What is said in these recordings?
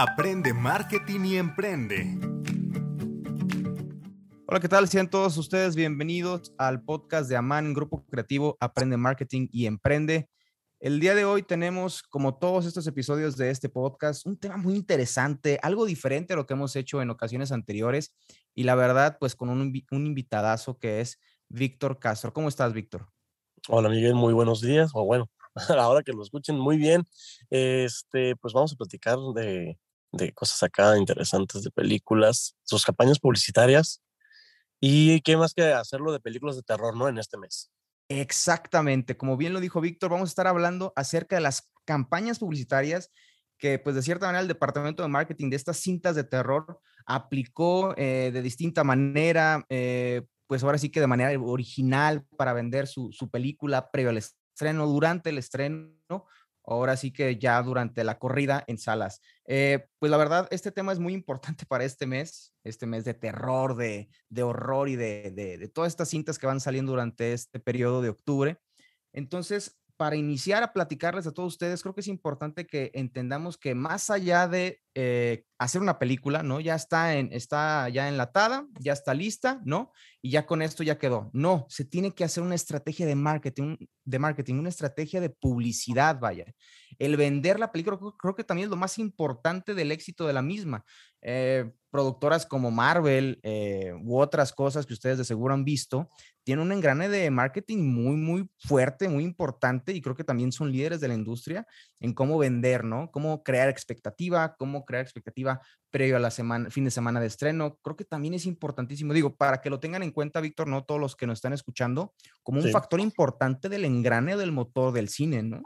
Aprende marketing y emprende. Hola, ¿qué tal? Sean todos ustedes bienvenidos al podcast de Aman, Grupo Creativo Aprende Marketing y Emprende. El día de hoy tenemos, como todos estos episodios de este podcast, un tema muy interesante, algo diferente a lo que hemos hecho en ocasiones anteriores y la verdad, pues con un, un invitadazo que es Víctor Castro. ¿Cómo estás, Víctor? Hola, Miguel, muy buenos días, o bueno, a la hora que lo escuchen, muy bien. Este, pues vamos a platicar de, de cosas acá interesantes de películas, sus campañas publicitarias y qué más que hacerlo de películas de terror, ¿no? En este mes. Exactamente, como bien lo dijo Víctor, vamos a estar hablando acerca de las campañas publicitarias que pues de cierta manera el departamento de marketing de estas cintas de terror aplicó eh, de distinta manera, eh, pues ahora sí que de manera original para vender su, su película previo al estreno, durante el estreno ahora sí que ya durante la corrida en salas. Eh, pues la verdad, este tema es muy importante para este mes, este mes de terror, de, horror y de, de, todas estas cintas que van saliendo durante este periodo de octubre. Entonces, para iniciar a platicarles a todos ustedes, creo que es importante que entendamos que más allá de eh, hacer una película, ¿no? Ya está, en, está ya enlatada, ya está lista, ¿no? Y ya con esto ya quedó. No, se tiene que hacer una estrategia de marketing, de marketing, una estrategia de publicidad, vaya. El vender la película creo, que también es lo más importante del éxito de la misma. Eh, productoras como Marvel eh, u otras cosas que ustedes de seguro han visto, tienen un engrane de marketing muy, muy fuerte, muy importante y creo que también son líderes de la industria en cómo vender, ¿no? Cómo crear expectativa, cómo crear expectativa previo a la semana, fin de semana de estreno. Creo que también es importantísimo, digo, para que lo tengan en cuenta, Víctor, no todos los que nos están escuchando, como un factor importante del engrane del motor del cine, ¿no?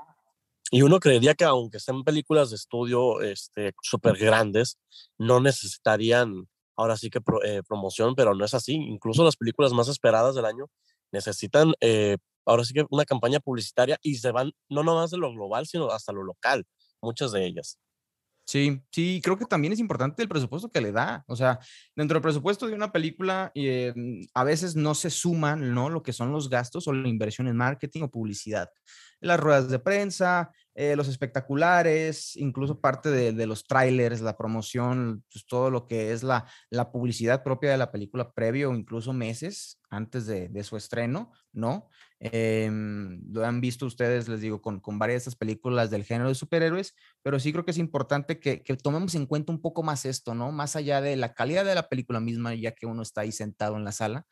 Y uno creería que aunque sean películas de estudio este, súper grandes, no necesitarían ahora sí que eh, promoción, pero no es así. Incluso las películas más esperadas del año necesitan eh, ahora sí que una campaña publicitaria y se van no nomás de lo global, sino hasta lo local, muchas de ellas. Sí, sí, creo que también es importante el presupuesto que le da. O sea, dentro del presupuesto de una película, eh, a veces no se suman, ¿no? Lo que son los gastos o la inversión en marketing o publicidad. Las ruedas de prensa, eh, los espectaculares, incluso parte de, los trailers, la promoción, pues todo lo que es la, la publicidad propia de la película previo incluso meses antes de, de su estreno, ¿no? Em, lo han visto ustedes, les digo, con, con, varias de estas películas del género de superhéroes, pero sí creo que es importante que, que, tomemos en cuenta un poco más esto, ¿no? Más allá de la calidad de la película misma, ya que uno está ahí sentado en la sala,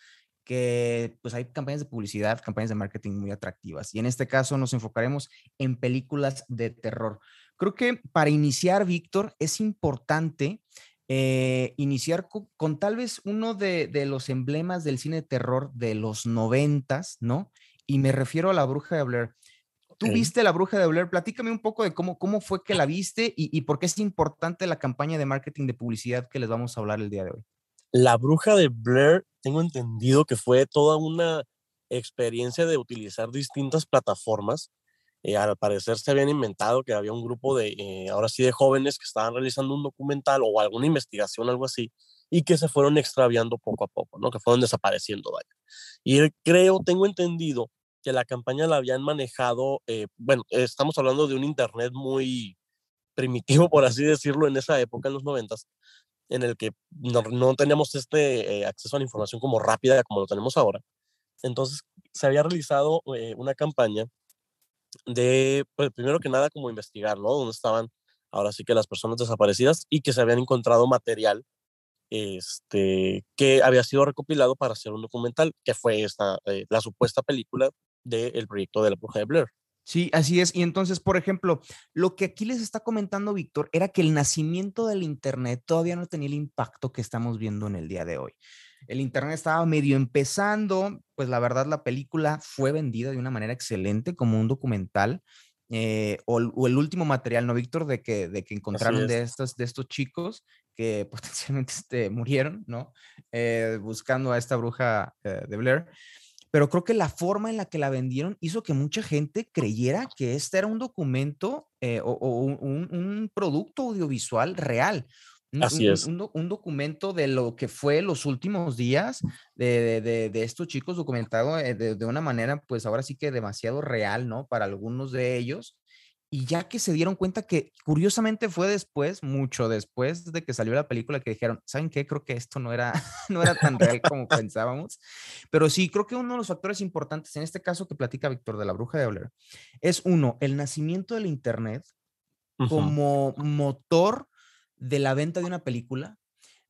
que pues hay campañas de publicidad, campañas de marketing muy atractivas. Y en este caso nos enfocaremos en películas de terror. Creo que para iniciar, Víctor, es importante eh, iniciar con, tal vez uno de, de, los emblemas del cine de terror de los noventas, ¿no? Y me refiero a La Bruja de Blair. Tú viste La Bruja de Blair, platícame un poco de cómo, cómo fue que la viste y, y por qué es importante la campaña de marketing de publicidad que les vamos a hablar el día de hoy. La Bruja de Blair tengo entendido que fue toda una experiencia de utilizar distintas plataformas. Eh, al parecer se habían inventado que había un grupo de, eh, ahora sí, de jóvenes que estaban realizando un documental o alguna investigación, algo así, y que se fueron extraviando poco a poco, ¿no? Que fueron desapareciendo, vaya. Y creo, tengo entendido que la campaña la habían manejado, eh, bueno, estamos hablando de un Internet muy primitivo, por así decirlo, en esa época, en los noventas, en el que no, teníamos este eh, acceso a la información como rápida como lo tenemos ahora. Entonces, se había realizado eh, una campaña de, pues, primero que nada, como investigar, ¿no? Dónde estaban ahora sí que las personas desaparecidas y que se habían encontrado material este, que había sido recopilado para hacer un documental, que fue esta, eh, la supuesta película del proyecto de la bruja de Blair. Sí, así es. Y entonces, por ejemplo, lo que aquí les está comentando Víctor era que el nacimiento del Internet todavía no tenía el impacto que estamos viendo en el día de hoy. El Internet estaba medio empezando, pues la verdad la película fue vendida de una manera excelente como un documental. Eh, o, el último material, ¿no, Víctor? De que, de que encontraron de estos, de estos chicos que potencialmente este, murieron, ¿no? Eh, buscando a esta bruja eh, de Blair pero creo que la forma en la que la vendieron hizo que mucha gente creyera que este era un documento eh, o, un, producto audiovisual real. Así es. Un, documento de lo que fue los últimos días de, de, estos chicos documentado eh, de, de, una manera, pues ahora sí que demasiado real, ¿no? Para algunos de ellos. Y ya que se dieron cuenta que curiosamente fue después, mucho después de que salió la película, que dijeron, ¿saben qué? Creo que esto no era, no era tan real como pensábamos. Pero sí, creo que uno de los factores importantes en este caso que platica Víctor de la Bruja de Blair es uno, el nacimiento del Internet como motor de la venta de una película.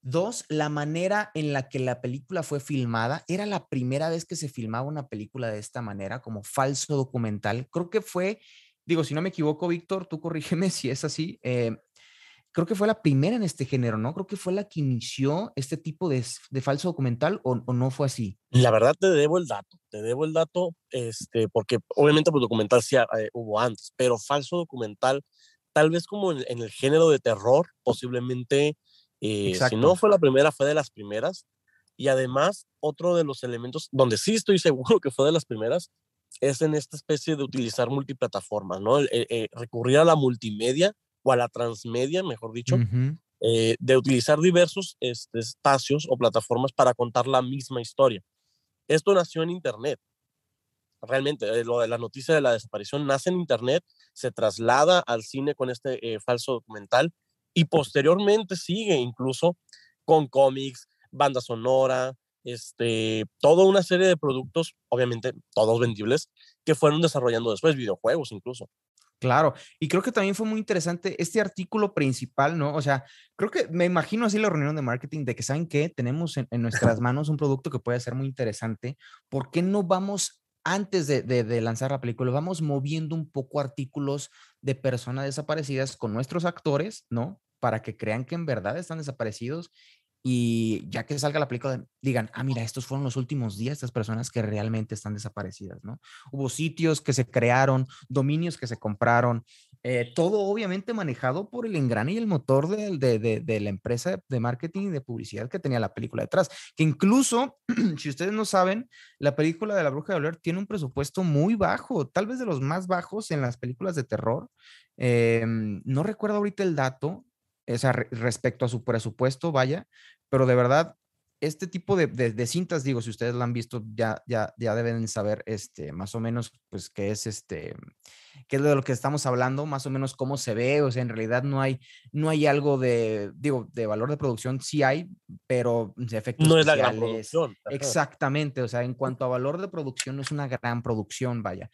Dos, la manera en la que la película fue filmada. Era la primera vez que se filmaba una película de esta manera, como falso documental. Creo que fue digo, si no me equivoco, Víctor, tú corrígeme si es así. Eh, creo que fue la primera en este género, ¿no? Creo que fue la que inició este tipo de, falso documental o, no fue así. La verdad te debo el dato, te debo el dato, este, porque obviamente pues, documental sí eh, hubo antes, pero falso documental, tal vez como en, el género de terror, posiblemente, eh, si no fue la primera, fue de las primeras. Y además, otro de los elementos donde sí estoy seguro que fue de las primeras es en esta especie de utilizar multiplataformas, ¿no? Eh, recurrir a la multimedia o a la transmedia, mejor dicho, eh, de utilizar diversos este, espacios o plataformas para contar la misma historia. Esto nació en Internet. Realmente, eh, lo de la noticia de la desaparición nace en Internet, se traslada al cine con este falso documental y posteriormente sigue incluso con cómics, banda sonora, este, toda una serie de productos, obviamente todos vendibles, que fueron desarrollando después, videojuegos incluso. Claro, y creo que también fue muy interesante este artículo principal, ¿no? O sea, creo que me imagino así la reunión de marketing de que, ¿saben qué? Tenemos en, nuestras manos un producto que puede ser muy interesante. ¿Por qué no vamos, antes de, de, lanzar la película, vamos moviendo un poco artículos de personas desaparecidas con nuestros actores, ¿no? Para que crean que en verdad están desaparecidos y ya que salga la película, digan, ah, mira, estos fueron los últimos días, estas personas que realmente están desaparecidas, ¿no? Hubo sitios que se crearon, dominios que se compraron, eh, todo obviamente manejado por el engrane y el motor de, de, de, la empresa de marketing y de publicidad que tenía la película detrás, que incluso, si ustedes no saben, la película de La Bruja de Blair tiene un presupuesto muy bajo, tal vez de los más bajos en las películas de terror. Em, no recuerdo ahorita el dato, esa, respecto a su presupuesto, vaya, pero de verdad, este tipo de, de, cintas, digo, si ustedes la han visto, ya, ya, ya deben saber este, más o menos, pues, qué es este, qué es de lo que estamos hablando, más o menos cómo se ve, o sea, en realidad no hay, no hay algo de, digo, de valor de producción, sí hay, pero de efectos No es la gran producción. Exactamente, o sea, en cuanto a valor de producción, no es una gran producción, vaya.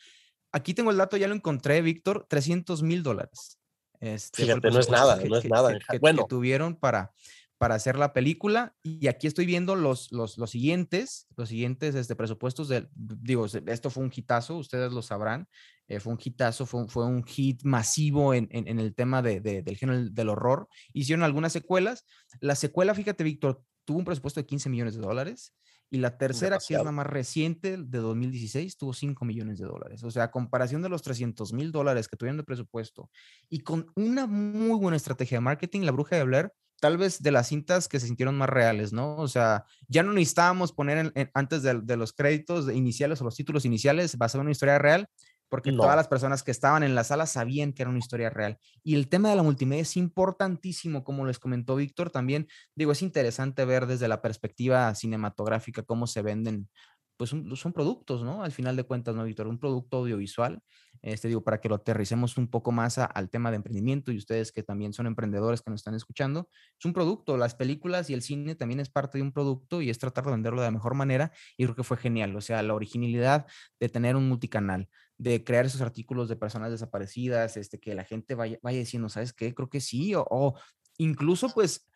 Aquí tengo el dato, ya lo encontré, Víctor, 300 mil dólares. Este, Fíjate, no es nada, no es nada. bueno. que tuvieron para, para hacer la película. Y aquí estoy viendo los, los, los siguientes, los siguientes este, presupuestos. De, digo, esto fue un hitazo, ustedes lo sabrán. Eh, fue un hitazo, fue, fue, un hit masivo en, en, el tema de, del género del horror. Hicieron algunas secuelas. La secuela, fíjate, Víctor, tuvo un presupuesto de 15 millones de dólares. Y la tercera, que es la más reciente, de 2016, tuvo 5 millones de dólares. O sea, a comparación de los 300 mil dólares que tuvieron de presupuesto y con una muy buena estrategia de marketing, la bruja de Blair, tal vez de las cintas que se sintieron más reales, ¿no? O sea, ya no necesitábamos poner antes de, de, los créditos iniciales o los títulos iniciales basado en una historia real, porque todas las personas que estaban en la sala sabían que era una historia real. Y el tema de la multimedia es importantísimo, como les comentó Víctor, también digo, es interesante ver desde la perspectiva cinematográfica cómo se venden, pues son productos, ¿no? Al final de cuentas, ¿no, Víctor? Un producto audiovisual, este digo, para que lo aterricemos un poco más al tema de emprendimiento y ustedes que también son emprendedores que nos están escuchando, es un producto, las películas y el cine también es parte de un producto y es tratar de venderlo de la mejor manera y creo que fue genial, o sea, la originalidad de tener un multicanal, de crear esos artículos de personas desaparecidas, este, que la gente vaya, vaya diciendo, ¿sabes qué? Creo que sí, o, incluso pues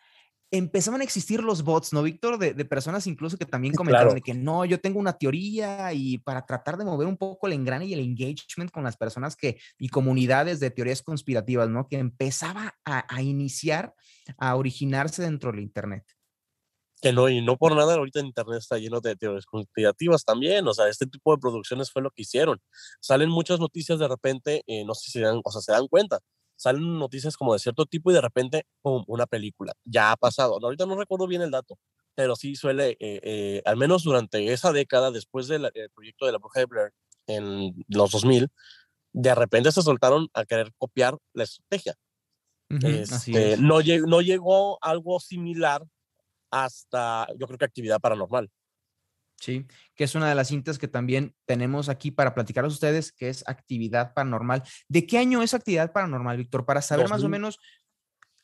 empezaban a existir los bots, ¿no, Víctor? De, personas incluso que también comentaron de que no, yo tengo una teoría y para tratar de mover un poco el engrane y el engagement con las personas que y comunidades de teorías conspirativas, ¿no? Que empezaba a, a iniciar, a originarse dentro del Internet que no, y no por nada ahorita internet está lleno de teorías conspirativas también, o sea, este tipo de producciones fue lo que hicieron. Salen muchas noticias de repente, eh, no sé si se dan, o sea, se dan cuenta, salen noticias como de cierto tipo y de repente, pum, una película, ya ha pasado. ahorita no recuerdo bien el dato, pero sí suele, eh, eh, al menos durante esa década, después del proyecto de la bruja de Blair en los 2000, de repente se soltaron a querer copiar la estrategia. Este, no, no llegó algo similar hasta, yo creo que actividad paranormal. Sí, que es una de las cintas que también tenemos aquí para platicar a ustedes, que es Actividad Paranormal. ¿De qué año es Actividad Paranormal, Víctor? Para saber más o menos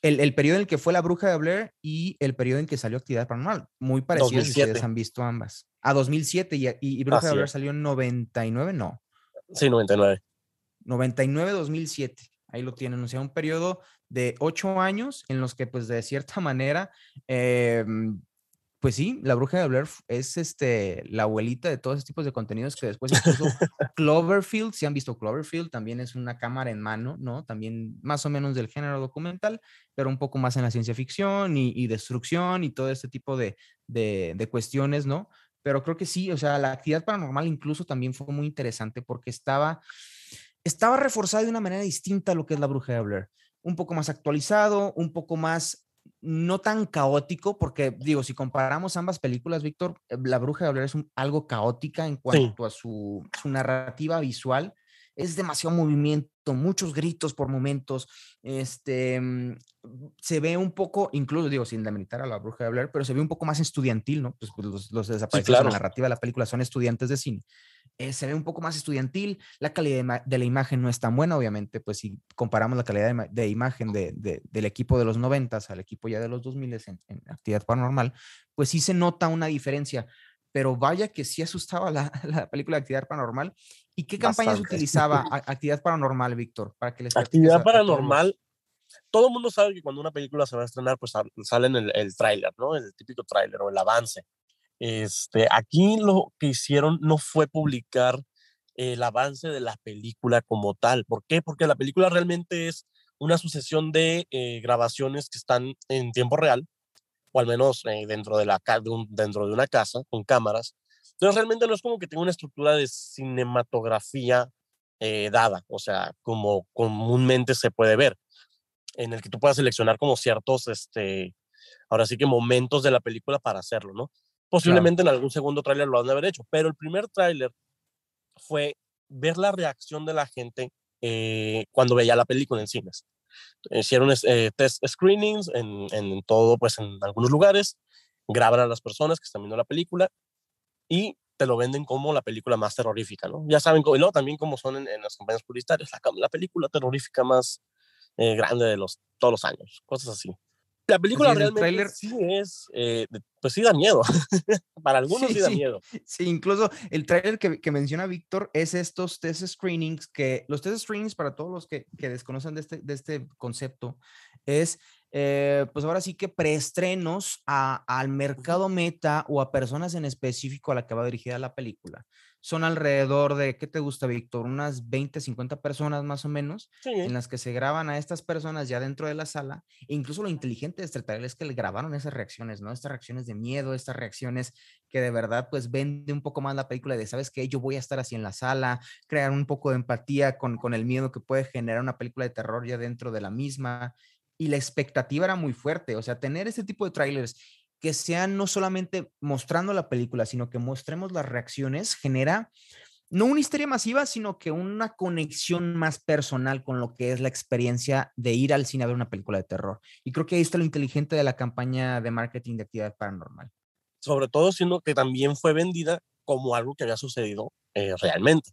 el, periodo en el que fue La Bruja de Blair y el periodo en que salió Actividad Paranormal. Muy parecido si ustedes han visto ambas. A 2007 y, y, Bruja de Blair salió en 99, no. Sí, 99. 99-2007. Ahí lo tienen, o sea, un periodo de ocho años en los que, pues, de cierta manera, eh, pues sí, la bruja de Blair es este, la abuelita de todos esos tipos de contenidos que después incluso Cloverfield, si han visto Cloverfield, también es una cámara en mano, ¿no? También más o menos del género documental, pero un poco más en la ciencia ficción y, destrucción y todo este tipo de, de, cuestiones, ¿no? Pero creo que sí, o sea, la actividad paranormal incluso también fue muy interesante porque estaba, estaba reforzada de una manera distinta a lo que es la bruja de Blair un poco más actualizado, un poco más no tan caótico, porque digo, si comparamos ambas películas, Víctor, eh, La Bruja de Blair es algo caótica en cuanto a su, narrativa visual. Es demasiado movimiento, muchos gritos por momentos. Este, mm, se ve un poco, incluso digo, sin demeritar a la bruja de Blair, pero se ve un poco más estudiantil, ¿no? Pues, pues los, los desaparecidos la narrativa de la película son estudiantes de cine. Eh, se ve un poco más estudiantil, la calidad de, la imagen no es tan buena, obviamente, pues si comparamos la calidad de, imagen del equipo de los 90 al equipo ya de los 2000 en, en actividad paranormal, pues sí se nota una diferencia, pero vaya que sí asustaba la, la película de actividad paranormal. ¿Y qué campañas utilizaba actividad paranormal, Víctor? Para que les actividad paranormal. todo el mundo sabe que cuando una película se va a estrenar, pues sale en el, el tráiler, ¿no? El típico tráiler o el avance. Este, aquí lo que hicieron no fue publicar el avance de la película como tal. ¿Por qué? Porque la película realmente es una sucesión de eh, grabaciones que están en tiempo real, o al menos eh, dentro, de la, dentro de una casa, con cámaras. Entonces realmente no es como que tenga una estructura de cinematografía eh, dada, o sea, como comúnmente se puede ver, en el que tú puedas seleccionar como ciertos, este, ahora sí que momentos de la película para hacerlo, ¿no? Posiblemente en algún segundo tráiler lo han de haber hecho, pero el primer tráiler fue ver la reacción de la gente eh, cuando veía la película en cines. Hicieron eh, test screenings en, en, todo, pues en algunos lugares, graban a las personas que están viendo la película y te lo venden como la película más terrorífica, ¿no? Ya saben, y luego también como son en, las campañas publicitarias, la, la película terrorífica más eh, grande de los, todos los años, cosas así. La película realmente sí es, eh, pues sí da miedo. Para algunos sí, da miedo. Sí, incluso el tráiler que, que, menciona Víctor es estos test screenings, que los test screenings para todos los que, que desconocen de este, de este concepto, es eh, pues ahora sí que preestrenos al mercado meta o a personas en específico a la que va dirigida la película son alrededor de, ¿qué te gusta, Víctor? Unas 20, 50 personas más o menos, en las que se graban a estas personas ya dentro de la sala. E incluso lo inteligente de este es que le grabaron esas reacciones, ¿no? Estas reacciones de miedo, estas reacciones que de verdad pues vende un poco más la película de, ¿sabes qué? Yo voy a estar así en la sala, crear un poco de empatía con, con el miedo que puede generar una película de terror ya dentro de la misma. Y la expectativa era muy fuerte, o sea, tener este tipo de trailers que sean no solamente mostrando la película, sino que mostremos las reacciones, genera no una historia masiva, sino que una conexión más personal con lo que es la experiencia de ir al cine a ver una película de terror. Y creo que ahí está lo inteligente de la campaña de marketing de actividad paranormal. Sobre todo siendo que también fue vendida como algo que había sucedido eh, realmente.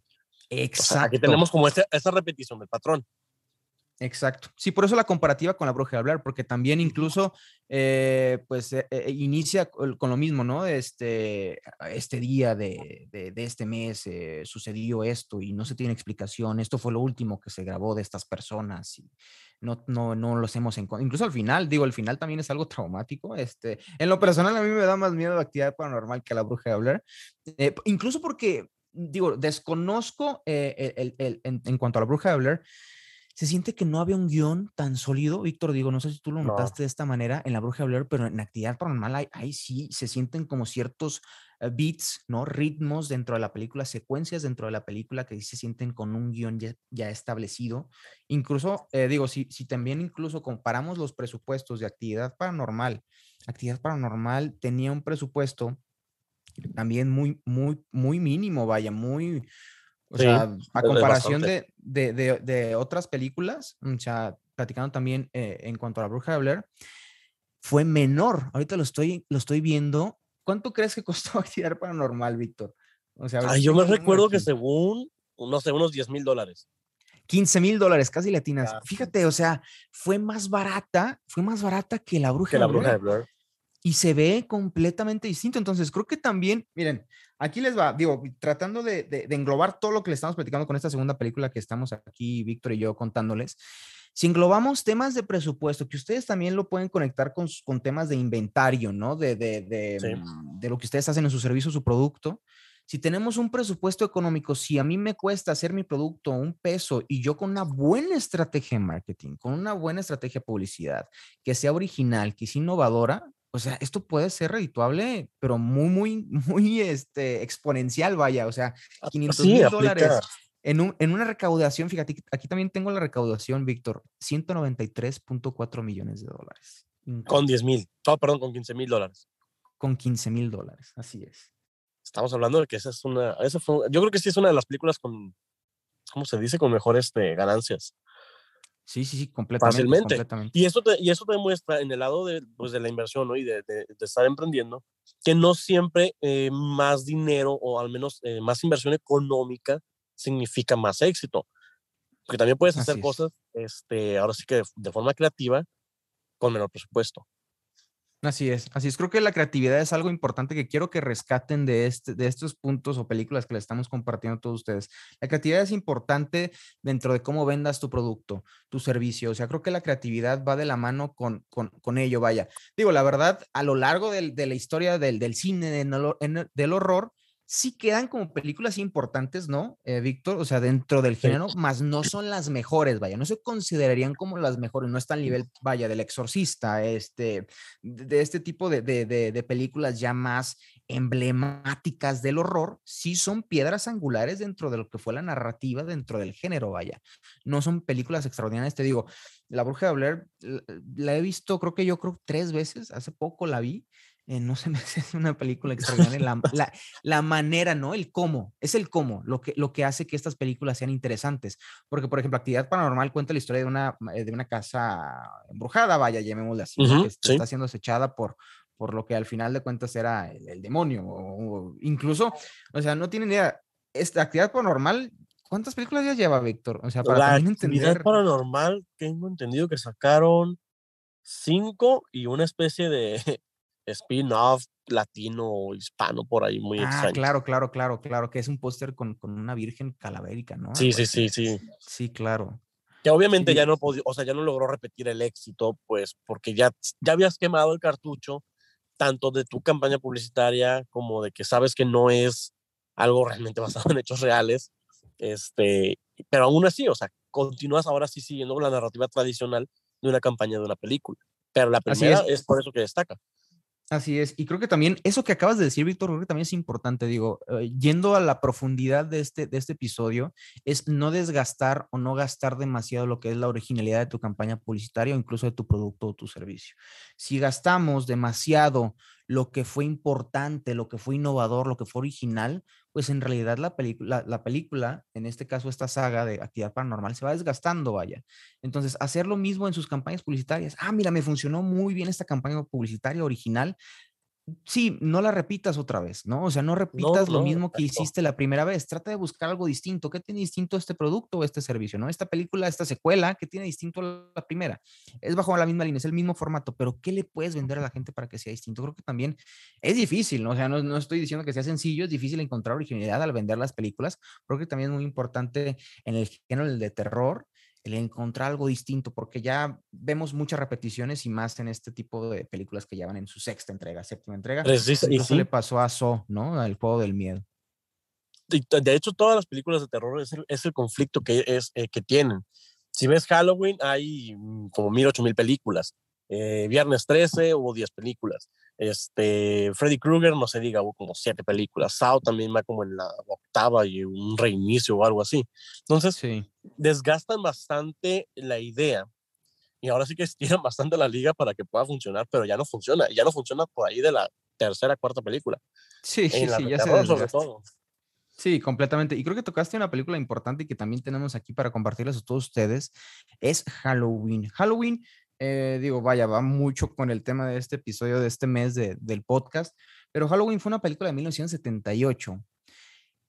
Exacto. aquí tenemos como esta, esta repetición del patrón. Exacto. Sí, por eso la comparativa con la bruja de hablar, porque también incluso, eh, pues, eh, eh, inicia con lo mismo, ¿no? Este, este día de, de, este mes sucedió esto y no se tiene explicación. Esto fue lo último que se grabó de estas personas y no, no, no los hemos encontrado. Incluso al final, digo, el final también es algo traumático. Este, en lo personal, a mí me da más miedo la actividad paranormal que la bruja de hablar. incluso porque, digo, desconozco el, el, en, en, cuanto a la bruja de hablar se siente que no había un guion tan sólido. Víctor, digo, no sé si tú lo notaste de esta manera en la Bruja de Blair, pero en actividad paranormal ahí, sí se sienten como ciertos eh, beats, ¿no? Ritmos dentro de la película, secuencias dentro de la película que sí se sienten con un guion ya, establecido. Incluso, eh, digo, si, si también incluso comparamos los presupuestos de actividad paranormal, actividad paranormal tenía un presupuesto también muy, muy, muy mínimo, vaya, muy, o sea, a comparación de, de, de, otras películas, o sea, platicando también eh, en cuanto a la bruja de Blair, fue menor. Ahorita lo estoy, lo estoy viendo ¿cuánto crees que costó Actividad Paranormal, Víctor? O sea, yo me recuerdo que según, no sé, unos 10 mil dólares. 15 mil dólares, casi latinas. Fíjate, o sea, fue más barata, fue más barata que la bruja, que la bruja de Blair. Y se ve completamente distinto. Entonces, creo que también, miren, aquí les va, digo, tratando de, de, englobar todo lo que le estamos platicando con esta segunda película que estamos aquí, Víctor y yo, contándoles. Si englobamos temas de presupuesto, que ustedes también lo pueden conectar con, con temas de inventario, ¿no? De, de, de, mm, de lo que ustedes hacen en su servicio, su producto si tenemos un presupuesto económico, si a mí me cuesta hacer mi producto un peso y yo con una buena estrategia de marketing, con una buena estrategia de publicidad, que sea original, que sea innovadora, o sea, esto puede ser redituable, pero muy, muy, muy este, exponencial, vaya, o sea, 500 ah, mil dólares. En, un, en, una recaudación, fíjate, aquí también tengo la recaudación, Víctor, 193.4 millones de dólares. Con 10 mil, oh, perdón, con 15 mil dólares. Con 15 mil dólares, así es estamos hablando de que esa es una, esa fue, yo creo que sí es una de las películas con, ¿cómo se dice? Con mejores este, ganancias. Sí, sí, sí, completamente. Fácilmente. Y eso te, y eso te demuestra en el lado de, pues, de la inversión ¿no? y de, de, estar emprendiendo, que no siempre eh, más dinero o al menos eh, más inversión económica significa más éxito. Porque también puedes hacer cosas, este, ahora sí que de forma creativa, con menor presupuesto. Así es, así es. Creo que la creatividad es algo importante que quiero que rescaten de, este, de estos puntos o películas que les estamos compartiendo a todos ustedes. La creatividad es importante dentro de cómo vendas tu producto, tu servicio. O sea, creo que la creatividad va de la mano con, con, ello, vaya. Digo, la verdad, a lo largo de la historia del, del cine, del horror, sí quedan como películas importantes, ¿no, eh, Víctor? O sea, dentro del género, más no son las mejores, vaya, no se considerarían como las mejores, no está al nivel, vaya, del exorcista, este, de este tipo de, de, de, películas ya más emblemáticas del horror, sí son piedras angulares dentro de lo que fue la narrativa dentro del género, vaya. No son películas extraordinarias, te digo, La Bruja de Blair la he visto, creo que yo creo tres veces, hace poco la vi eh, no se me hace una película extraordinaria. La, la, manera, ¿no? El cómo, es el cómo lo que, lo que hace que estas películas sean interesantes. Porque, por ejemplo, Actividad Paranormal cuenta la historia de una, eh, de una casa embrujada, vaya, llamémosle así, que está siendo acechada por, por lo que al final de cuentas era el, demonio. O, incluso, o sea, no tienen idea. Esta actividad paranormal, ¿cuántas películas ya lleva, Víctor? O sea, para la actividad paranormal, tengo entendido que sacaron cinco y una especie de spin-off latino o hispano por ahí muy ah, Claro, claro, claro, claro, que es un póster con, con, una virgen calavérica, ¿no? Sí, sí, sí, sí. Sí, claro. Que obviamente ya no podía, o sea, ya no logró repetir el éxito, pues porque ya, ya habías quemado el cartucho, tanto de tu campaña publicitaria como de que sabes que no es algo realmente basado en hechos reales. Este, pero aún así, o sea, continúas ahora sí siguiendo la narrativa tradicional de una campaña de una película. Pero la primera es. es por eso que destaca. Así es, y creo que también eso que acabas de decir, Víctor, creo que también es importante, digo, eh, yendo a la profundidad de este, de este episodio, es no desgastar o no gastar demasiado lo que es la originalidad de tu campaña publicitaria o incluso de tu producto o tu servicio. Si gastamos demasiado lo que fue importante, lo que fue innovador, lo que fue original, pues en realidad la, película, la película, en este caso esta saga de actividad paranormal, se va desgastando, vaya. Entonces, hacer lo mismo en sus campañas publicitarias. Ah, mira, me funcionó muy bien esta campaña publicitaria original, sí, no la repitas otra vez, ¿no? O sea, no repitas lo mismo que hiciste la primera vez. Trata de buscar algo distinto. ¿Qué tiene distinto este producto o este servicio, no? Esta película, esta secuela, ¿qué tiene distinto a la primera? Es bajo la misma línea, es el mismo formato, pero ¿qué le puedes vender a la gente para que sea distinto? Creo que también es difícil, ¿no? O sea, no, no estoy diciendo que sea sencillo, es difícil encontrar originalidad al vender las películas. Creo que también es muy importante en el género de terror el encontrar algo distinto, porque ya vemos muchas repeticiones y más en este tipo de películas que ya van en su sexta entrega, séptima entrega. y eso le pasó a So, ¿no? Al juego del miedo. de hecho, todas las películas de terror es el, es el conflicto que, es, eh, que tienen. Si ves Halloween, hay mm, como mil, ocho mil películas. Eh, Viernes 13 hubo 10 películas. Este, Freddy Krueger, no se diga, hubo como siete películas. Sao también va como en la octava y un reinicio o algo así. Entonces, sí. desgastan bastante la idea. Y ahora sí que estiran bastante la liga para que pueda funcionar, pero ya no funciona. Ya no funciona por ahí de la tercera, cuarta película. Sí, sí, sí, ya se sobre todo. Sí, completamente. Y creo que tocaste una película importante y que también tenemos aquí para compartirles a todos ustedes. Es Halloween. Halloween Eh, digo, vaya, va mucho con el tema de este episodio de este mes del podcast, pero Halloween fue una película de 1978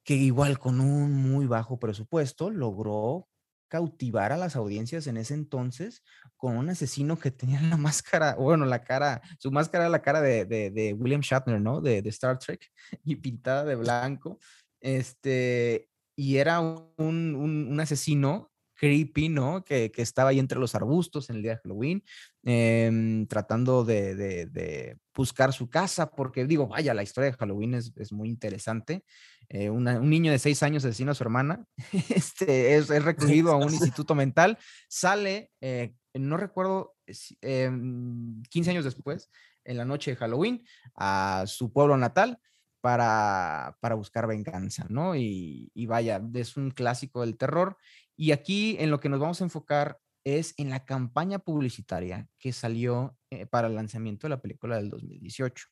que igual con un muy bajo presupuesto logró cautivar a las audiencias en ese entonces con un asesino que tenía la máscara, bueno, la cara, su máscara era la cara de, William Shatner, ¿no? De, de, Star Trek y pintada de blanco. Este, y era un, un, asesino creepy, ¿no? Que, que, estaba ahí entre los arbustos en el día de Halloween, em, tratando de, de, buscar su casa, porque digo, vaya, la historia de Halloween es, es muy interesante. Eh, un niño de seis años asesina a su hermana, este, es, es recluido a un instituto mental, sale, eh, no recuerdo, 15 em, años después, en la noche de Halloween, a su pueblo natal para, para buscar venganza, ¿no? Y, y vaya, es un clásico del terror. Y aquí en lo que nos vamos a enfocar es en la campaña publicitaria que salió eh, para el lanzamiento de la película del 2018.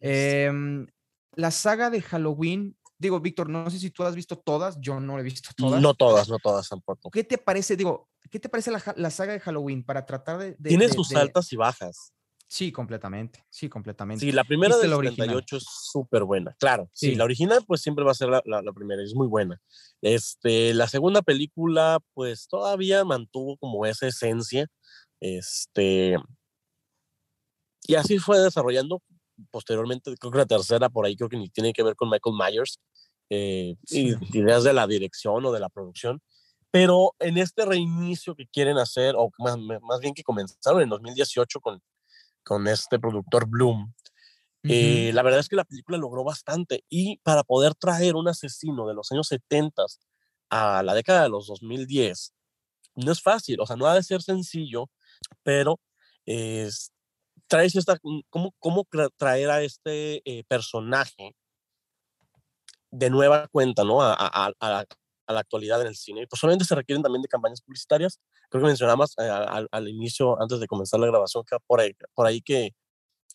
Em, la saga de Halloween digo, Víctor, no sé si tú has visto todas, yo no he visto todas. No todas, no todas tampoco. ¿Qué te parece, digo, qué te parece la, saga de Halloween para tratar de... Tiene sus altas y bajas. Sí, completamente, sí, completamente. Sí, la primera del 78 es súper buena, claro. Sí. la original pues siempre va a ser la, la, primera, es muy buena. Este, la segunda película pues todavía mantuvo como esa esencia, este, y así fue desarrollando posteriormente, creo que la tercera por ahí creo que ni tiene que ver con Michael Myers, eh, ideas de la dirección o de la producción, pero en este reinicio que quieren hacer, o más, más bien que comenzaron en 2018 con, con este productor Bloom, eh, la verdad es que la película logró bastante y para poder traer un asesino de los años 70 a la década de los 2010, no es fácil, o sea, no ha de ser sencillo, pero traes esta, mm, cómo, cómo traer a este eh, personaje de nueva cuenta, ¿no? A, a, a, la actualidad en el cine. Y pues solamente se requieren también de campañas publicitarias. Creo que mencionamos eh, al, al, inicio, antes de comenzar la grabación, que por ahí, por ahí que,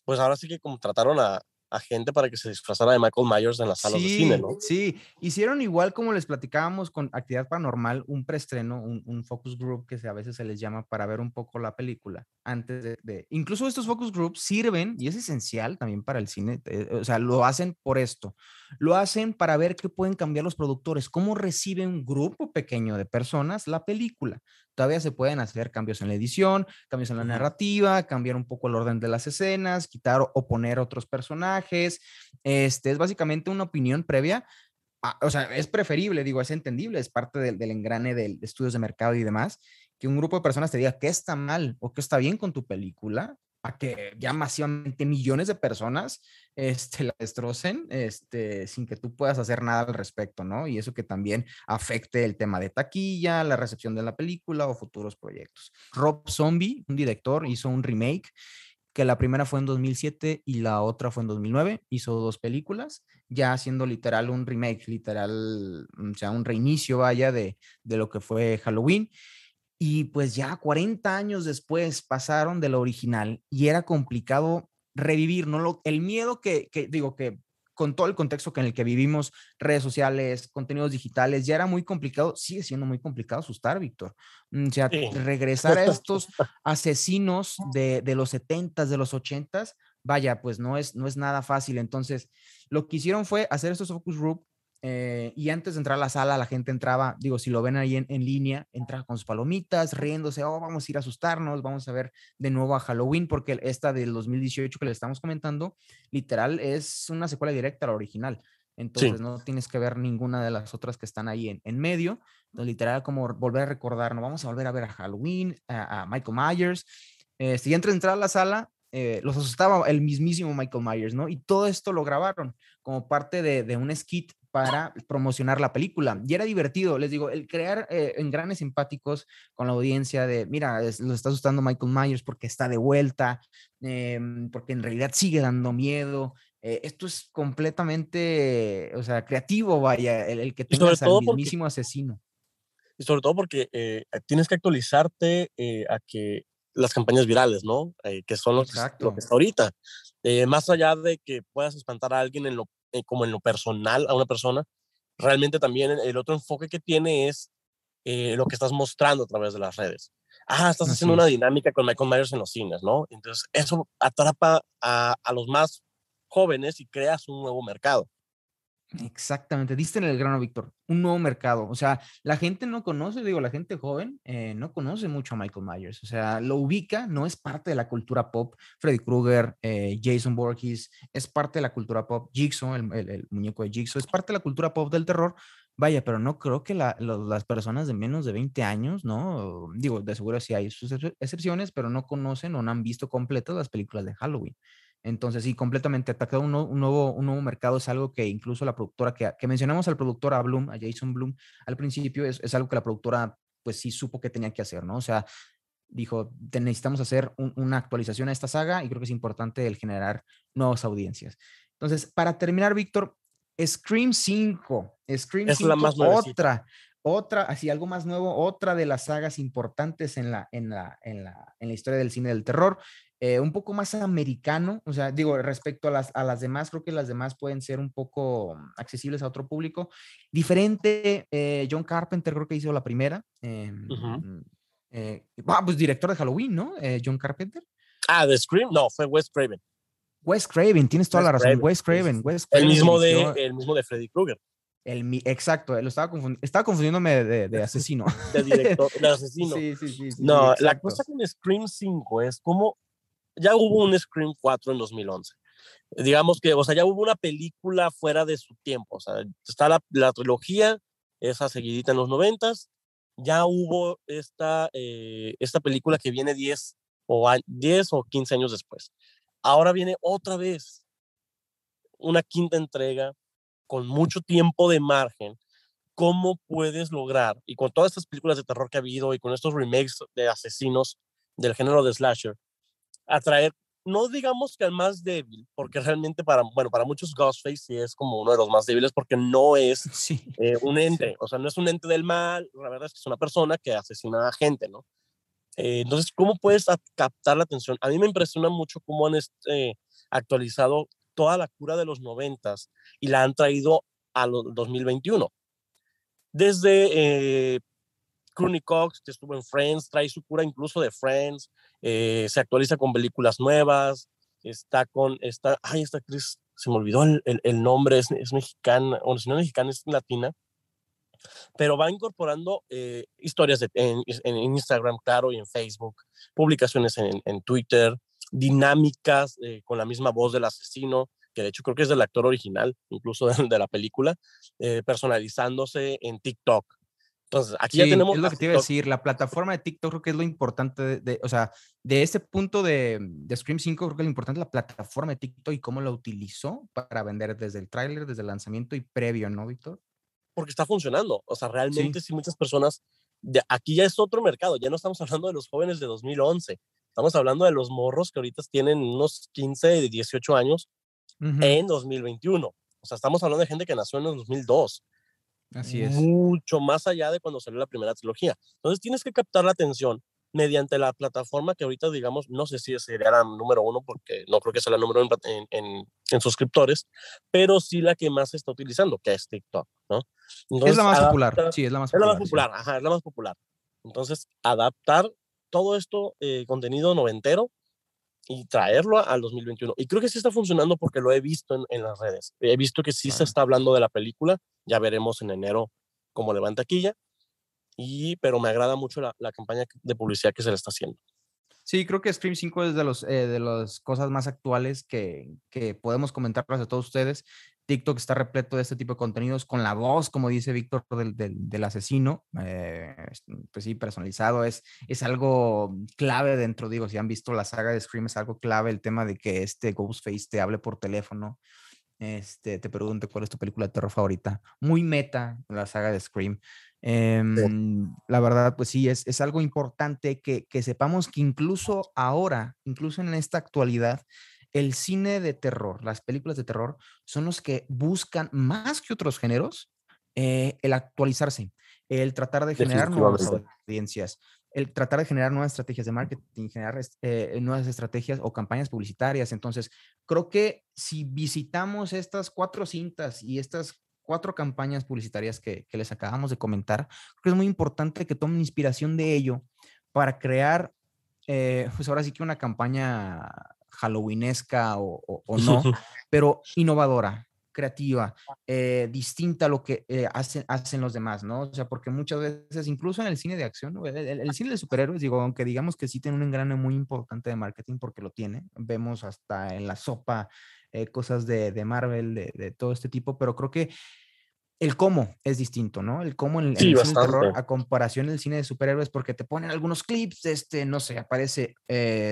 pues ahora sí que como trataron a, gente para que se disfrazara de Michael Myers en las salas de cine, ¿no? Sí, hicieron igual como les platicábamos con Actividad Paranormal, un preestreno, un, un focus group que a veces se les llama para ver un poco la película antes de, Incluso estos focus groups sirven, y es esencial también para el cine, eh, o sea, lo hacen por esto, lo hacen para ver qué pueden cambiar los productores, cómo recibe un grupo pequeño de personas la película. Todavía se pueden hacer cambios en la edición, cambios en la narrativa, cambiar un poco el orden de las escenas, quitar o poner otros personajes. Este es básicamente una opinión previa. o sea, es preferible, digo, es entendible, es parte del, del engrane de estudios de mercado y demás, que un grupo de personas te diga qué está mal o qué está bien con tu película, a que ya masivamente millones de personas este, la destrocen este, sin que tú puedas hacer nada al respecto, ¿no? Y eso que también afecte el tema de taquilla, la recepción de la película o futuros proyectos. Rob Zombie, un director, hizo un remake que la primera fue en 2007 y la otra fue en 2009. Hizo dos películas, ya haciendo literal un remake, literal, o sea, un reinicio, vaya, de, de lo que fue Halloween. Y pues ya 40 años después pasaron de lo original y era complicado revivir, ¿no? Lo, el miedo que, que, digo que con todo el contexto en el que vivimos, redes sociales, contenidos digitales, ya era muy complicado, sigue siendo muy complicado asustar, Víctor. Mm, o sea, regresar a estos asesinos de, de los 70s, de los 80s, vaya, pues no es, no es nada fácil. Entonces, lo que hicieron fue hacer estos focus group eh, y antes de entrar a la sala, la gente entraba, digo, si lo ven ahí en, línea, entraba con sus palomitas, riéndose, oh, vamos a ir a asustarnos, vamos a ver de nuevo a Halloween, porque esta del 2018 que le estamos comentando, literal, es una secuela directa a la original. Entonces no tienes que ver ninguna de las otras que están ahí en, en medio. literal, como volver a recordar, no vamos a volver a ver a Halloween, a, Michael Myers. Este, y antes de entrar a la sala, eh, los asustaba el mismísimo Michael Myers, ¿no? Y todo esto lo grabaron como parte de, de un skit para promocionar la película. Y era divertido, les digo, el crear eh, engranes simpáticos con la audiencia de, mira, lo está asustando Michael Myers porque está de vuelta, em, porque en realidad sigue dando miedo. Eh, esto es completamente, o sea, creativo, vaya, el, que tengas al mismísimo asesino. Y sobre todo porque eh, tienes que actualizarte a que las campañas virales, ¿no? que son los, lo que está ahorita. más allá de que puedas espantar a alguien en lo eh, como en lo personal a una persona, realmente también el otro enfoque que tiene es eh, lo que estás mostrando a través de las redes. Ah, estás haciendo una dinámica con Michael Myers en los cines, ¿no? Entonces, eso atrapa a, a los más jóvenes y creas un nuevo mercado. Exactamente, diste en el grano, Víctor, un nuevo mercado. O sea, la gente no conoce, digo, la gente joven eh, no conoce mucho a Michael Myers. O sea, lo ubica, no es parte de la cultura pop. Freddy Krueger, eh, Jason Voorhees, es parte de la cultura pop. Jigsaw, el, muñeco de Jigsaw, es parte de la cultura pop del terror. Vaya, pero no creo que las personas de menos de 20 años, ¿no? Digo, de seguro sí hay sus excepciones, pero no conocen o no han visto completas las películas de Halloween. Entonces, sí, completamente atacado un, un, nuevo, un nuevo mercado es algo que incluso la productora que, que mencionamos al productor, a Bloom, a Jason Bloom, al principio es, es, algo que la productora, pues sí supo que tenía que hacer, ¿no? O sea, dijo, necesitamos hacer una actualización a esta saga y creo que es importante el generar nuevas audiencias. Entonces, para terminar, Víctor, Scream 5, Scream es 5, la más otra, otra, así algo más nuevo, otra de las sagas importantes en la, en la, en la, en la historia del cine del terror. Eh, un poco más americano, o sea, digo, respecto a las, a las demás, creo que las demás pueden ser un poco accesibles a otro público. Diferente, eh, John Carpenter creo que hizo la primera. Em, eh, ah, pues director de Halloween, ¿no? John Carpenter. Ah, de Scream, no, fue Wes Craven. Wes Craven, tienes toda la razón, Wes Craven. Wes el, mismo de, el mismo de Freddy Krueger. El, exacto, lo estaba, estaba confundiéndome de, asesino. de director, de asesino. Sí, sí, sí. no, la cosa con Scream 5 es como ya hubo un Scream 4 en 2011. Digamos que, o sea, ya hubo una película fuera de su tiempo. O sea, está la, la trilogía, esa seguidita en los 90 ya hubo esta, eh, esta película que viene 10 o, 10 o 15 años después. Ahora viene otra vez una quinta entrega con mucho tiempo de margen. ¿Cómo puedes lograr, y con todas estas películas de terror que ha habido y con estos remakes de asesinos del género de slasher, atraer, no digamos que al más débil, porque realmente para, bueno, para muchos Ghostface sí es como uno de los más débiles porque no es eh, un ente, o sea, no es un ente del mal, la verdad es que es una persona que asesina a gente, ¿no? Eh, entonces, ¿cómo puedes captar la atención? A mí me impresiona mucho cómo han este, actualizado toda la cura de los noventas y la han traído a los 2021. Desde eh, Cox, que estuvo en Friends, trae su cura incluso de Friends, eh, se actualiza con películas nuevas, está con, está, ay, esta actriz, se me olvidó el, nombre, es, es, mexicana, o no es mexicana, es latina, pero va incorporando eh, historias en, Instagram, claro, y en Facebook, publicaciones en Twitter, dinámicas eh, con la misma voz del asesino, que de hecho creo que es del actor original, incluso de, de la película, personalizándose en TikTok. Entonces, aquí ya tenemos. Es lo que te iba a decir, la plataforma de TikTok creo que es lo importante, de, o sea, de este punto de, de, Scream 5, creo que lo importante es la plataforma de TikTok y cómo la utilizó para vender desde el tráiler, desde el lanzamiento y previo, ¿no, Víctor? Porque está funcionando. O sea, realmente sí, muchas personas. De, aquí ya es otro mercado, ya no estamos hablando de los jóvenes de 2011, estamos hablando de los morros que ahorita tienen unos 15, 18 años en 2021. O sea, estamos hablando de gente que nació en el 2002. Así es. Mucho más allá de cuando salió la primera trilogía. Entonces tienes que captar la atención mediante la plataforma que ahorita, digamos, no sé si sería la número uno, porque no creo que sea la número uno en, en, suscriptores, pero sí la que más se está utilizando, que es TikTok, ¿no? es la más popular, sí, es la más popular. Es la más popular, ajá, es la más popular. Entonces, adaptar todo esto, eh, contenido noventero, y traerlo al 2021. Y creo que sí está funcionando porque lo he visto en, las redes. He visto que sí se está hablando de la película. Ya veremos en enero cómo levanta taquilla. Y, pero me agrada mucho la, la, campaña de publicidad que se le está haciendo. Sí, creo que Scream 5 es de, los, eh, de las cosas más actuales que, que podemos comentarles a todos ustedes. TikTok está repleto de este tipo de contenidos con la voz, como dice Víctor, del, del, asesino, eh, pues sí, personalizado, es, es algo clave dentro, digo, si han visto la saga de Scream, es algo clave el tema de que este Ghostface te hable por teléfono, este, te pregunte cuál es tu película de terror favorita. Muy meta la saga de Scream. Em, la verdad, pues sí, es, es algo importante que, que sepamos que incluso ahora, incluso en esta actualidad, el cine de terror, las películas de terror, son los que buscan más que otros géneros eh, el actualizarse, el tratar de generar nuevas audiencias, el tratar de generar nuevas estrategias de marketing, generar eh, nuevas estrategias o campañas publicitarias. Entonces, creo que si visitamos estas cuatro cintas y estas cuatro campañas publicitarias que, les acabamos de comentar, creo que es muy importante que tomen inspiración de ello para crear, eh, pues ahora sí que una campaña halloweenesca o, no, pero innovadora, creativa, eh, distinta a lo que eh, hacen, hacen los demás, ¿no? O sea, porque muchas veces, incluso en el cine de acción, el, cine de superhéroes, digo, aunque digamos que sí tiene un engrane muy importante de marketing, porque lo tiene, vemos hasta en la sopa eh, cosas de, Marvel, de, todo este tipo, pero creo que el cómo es distinto, ¿no? El cómo en, el cine de terror a comparación del cine de superhéroes, porque te ponen algunos clips, este, no sé, aparece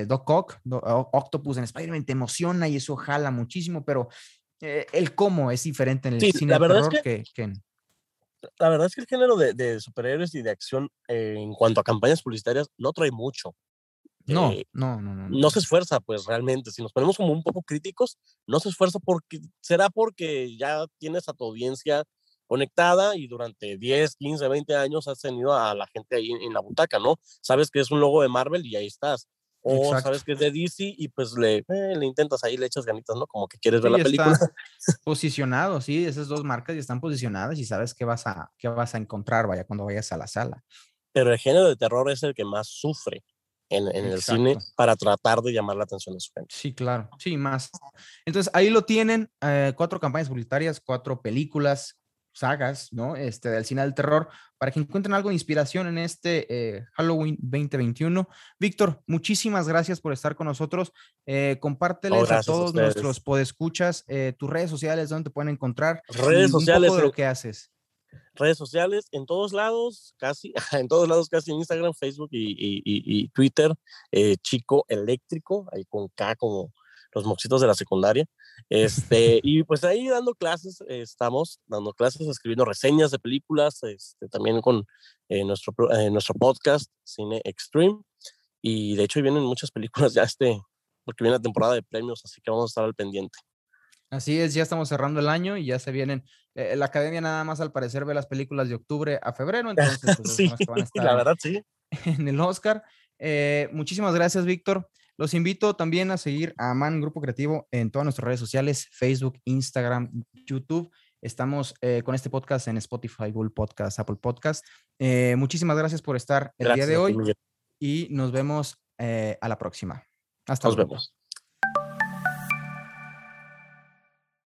Doc Ock, Octopus en Spider-Man, te emociona y eso jala muchísimo, pero eh, el cómo es diferente en el cine de terror que, La verdad es que el género de, superhéroes y de acción eh, en cuanto a campañas publicitarias no trae mucho. No, eh, no, no, no, no. se esfuerza, pues realmente. Si nos ponemos como un poco críticos, no se esfuerza porque será porque ya tienes a tu audiencia conectada y durante 10, 15, 20 años has tenido a la gente ahí en la butaca, ¿no? Sabes que es un logo de Marvel y ahí estás o sabes que es de DC y pues le, eh, le intentas ahí, le echas ganitas, ¿no? Como que quieres ver la película. posicionado, sí, esas dos marcas ya están posicionadas y sabes qué vas a, qué vas a encontrar, vaya, cuando vayas a la sala. Pero el género de terror es el que más sufre en, en el cine para tratar de llamar la atención de su gente. Sí, claro, sí, más. Entonces ahí lo tienen, eh, cuatro campañas publicitarias, cuatro películas sagas, ¿no? Este, del cine del terror, para que encuentren algo de inspiración en este eh, Halloween 2021. Víctor, muchísimas gracias por estar con nosotros. Eh, compárteles a todos nuestros podescuchas eh, tus redes sociales, donde te pueden encontrar. Redes sociales. Un de lo que haces. Redes sociales en todos lados, casi, en todos lados, casi en Instagram, Facebook y, y Twitter. Chico Eléctrico, ahí con K como los moxitos de la secundaria. Este, y pues ahí dando clases, estamos dando clases, escribiendo reseñas de películas, este, también con eh, nuestro, eh, nuestro podcast, Cine Extreme. Y de hecho vienen muchas películas ya este, porque viene la temporada de premios, así que vamos a estar al pendiente. Así es, ya estamos cerrando el año y ya se vienen. Eh, la academia nada más al parecer ve las películas de octubre a febrero, entonces pues, sí, la verdad sí. En el Oscar. muchísimas gracias, Víctor. Los invito también a seguir a Man Grupo Creativo en todas nuestras redes sociales, Facebook, Instagram, YouTube. Estamos eh, con este podcast en Spotify, Google Podcast, Apple Podcast. Eh, muchísimas gracias por estar el día de hoy y nos vemos eh, a la próxima. Hasta luego. Nos vemos.